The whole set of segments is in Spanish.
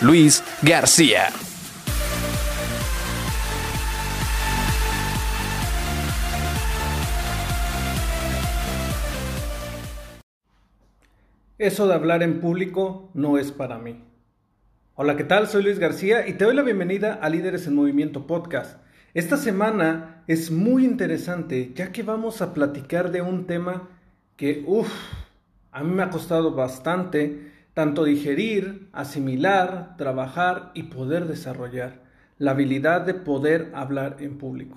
Luis García. Eso de hablar en público no es para mí. Hola, ¿qué tal? Soy Luis García y te doy la bienvenida a Líderes en Movimiento Podcast. Esta semana es muy interesante ya que vamos a platicar de un tema que, uff, a mí me ha costado bastante tanto digerir, asimilar, trabajar y poder desarrollar la habilidad de poder hablar en público.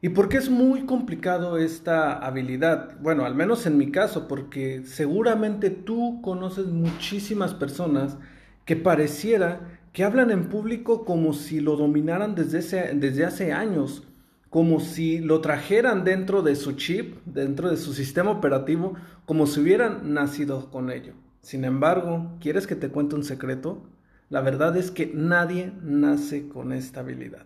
¿Y por qué es muy complicado esta habilidad? Bueno, al menos en mi caso, porque seguramente tú conoces muchísimas personas que pareciera que hablan en público como si lo dominaran desde, desde hace años como si lo trajeran dentro de su chip, dentro de su sistema operativo, como si hubieran nacido con ello. Sin embargo, ¿quieres que te cuente un secreto? La verdad es que nadie nace con esta habilidad.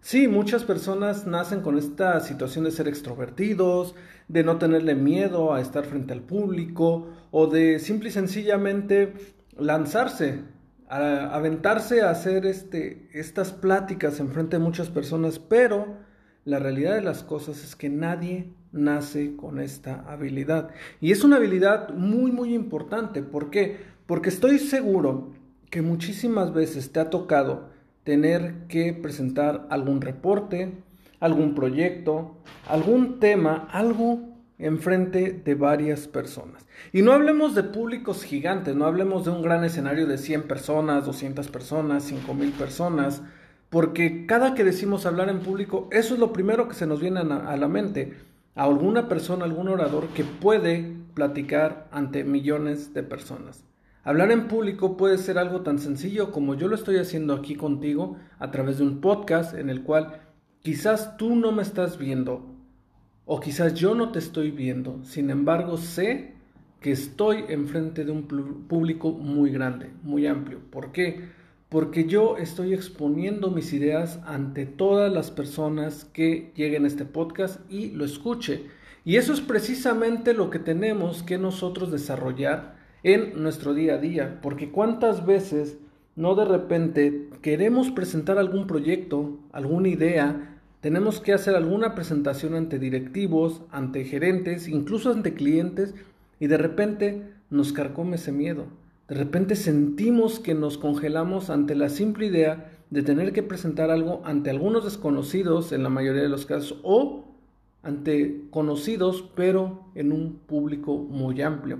Sí, muchas personas nacen con esta situación de ser extrovertidos, de no tenerle miedo a estar frente al público o de simple y sencillamente lanzarse, a aventarse a hacer este, estas pláticas en frente de muchas personas, pero la realidad de las cosas es que nadie nace con esta habilidad. Y es una habilidad muy, muy importante. ¿Por qué? Porque estoy seguro que muchísimas veces te ha tocado tener que presentar algún reporte, algún proyecto, algún tema, algo enfrente de varias personas. Y no hablemos de públicos gigantes, no hablemos de un gran escenario de 100 personas, 200 personas, 5000 personas porque cada que decimos hablar en público, eso es lo primero que se nos viene a la mente, a alguna persona, algún orador que puede platicar ante millones de personas. Hablar en público puede ser algo tan sencillo como yo lo estoy haciendo aquí contigo a través de un podcast en el cual quizás tú no me estás viendo o quizás yo no te estoy viendo, sin embargo sé que estoy enfrente de un público muy grande, muy amplio. ¿Por qué? Porque yo estoy exponiendo mis ideas ante todas las personas que lleguen a este podcast y lo escuche. Y eso es precisamente lo que tenemos que nosotros desarrollar en nuestro día a día, porque cuántas veces no de repente queremos presentar algún proyecto, alguna idea, tenemos que hacer alguna presentación ante directivos, ante gerentes, incluso ante clientes, y de repente nos carcome ese miedo de repente sentimos que nos congelamos ante la simple idea de tener que presentar algo ante algunos desconocidos en la mayoría de los casos o ante conocidos pero en un público muy amplio.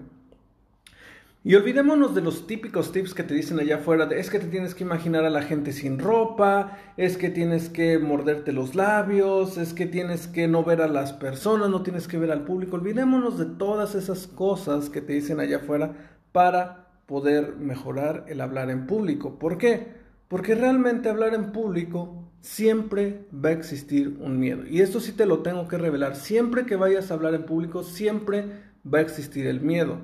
Y olvidémonos de los típicos tips que te dicen allá afuera, es que te tienes que imaginar a la gente sin ropa, es que tienes que morderte los labios, es que tienes que no ver a las personas, no tienes que ver al público. Olvidémonos de todas esas cosas que te dicen allá afuera para poder mejorar el hablar en público. ¿Por qué? Porque realmente hablar en público siempre va a existir un miedo. Y esto sí te lo tengo que revelar. Siempre que vayas a hablar en público, siempre va a existir el miedo.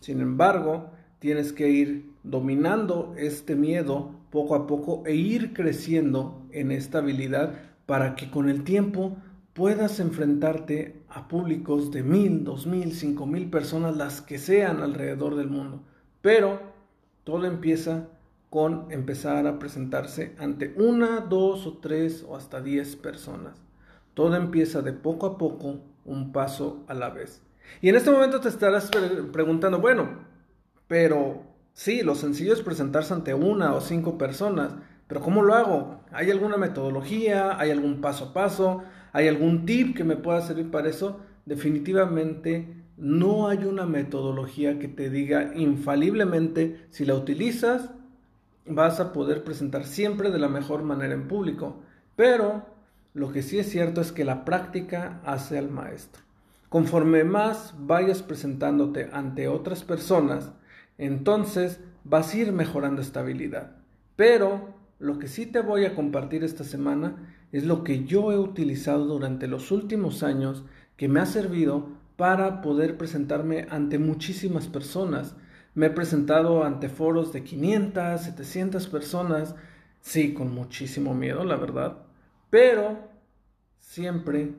Sin embargo, tienes que ir dominando este miedo poco a poco e ir creciendo en esta habilidad para que con el tiempo puedas enfrentarte a públicos de mil, dos mil, cinco mil personas, las que sean alrededor del mundo. Pero todo empieza con empezar a presentarse ante una, dos o tres o hasta diez personas. Todo empieza de poco a poco, un paso a la vez. Y en este momento te estarás preguntando, bueno, pero sí, lo sencillo es presentarse ante una o cinco personas, pero ¿cómo lo hago? ¿Hay alguna metodología? ¿Hay algún paso a paso? ¿Hay algún tip que me pueda servir para eso? Definitivamente no hay una metodología que te diga infaliblemente si la utilizas vas a poder presentar siempre de la mejor manera en público. Pero lo que sí es cierto es que la práctica hace al maestro. Conforme más vayas presentándote ante otras personas, entonces vas a ir mejorando esta habilidad. Pero lo que sí te voy a compartir esta semana es lo que yo he utilizado durante los últimos años que me ha servido para poder presentarme ante muchísimas personas. Me he presentado ante foros de 500, 700 personas, sí, con muchísimo miedo, la verdad, pero siempre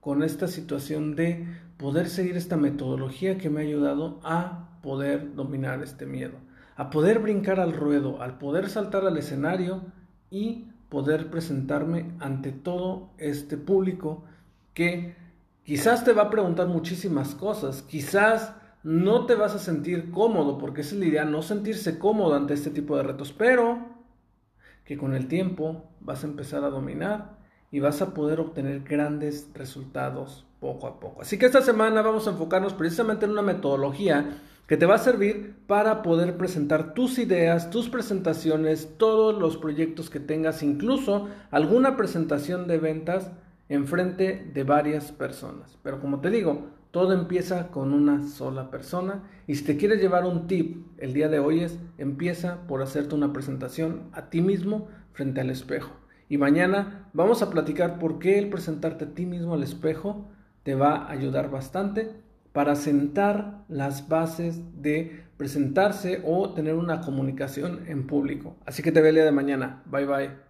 con esta situación de poder seguir esta metodología que me ha ayudado a poder dominar este miedo, a poder brincar al ruedo, al poder saltar al escenario y poder presentarme ante todo este público que quizás te va a preguntar muchísimas cosas, quizás no te vas a sentir cómodo, porque es la idea no sentirse cómodo ante este tipo de retos, pero que con el tiempo vas a empezar a dominar y vas a poder obtener grandes resultados poco a poco. Así que esta semana vamos a enfocarnos precisamente en una metodología que te va a servir para poder presentar tus ideas, tus presentaciones, todos los proyectos que tengas, incluso alguna presentación de ventas en frente de varias personas. Pero como te digo, todo empieza con una sola persona y si te quieres llevar un tip el día de hoy es empieza por hacerte una presentación a ti mismo frente al espejo. Y mañana vamos a platicar por qué el presentarte a ti mismo al espejo te va a ayudar bastante para sentar las bases de presentarse o tener una comunicación en público. Así que te veo el día de mañana. Bye bye.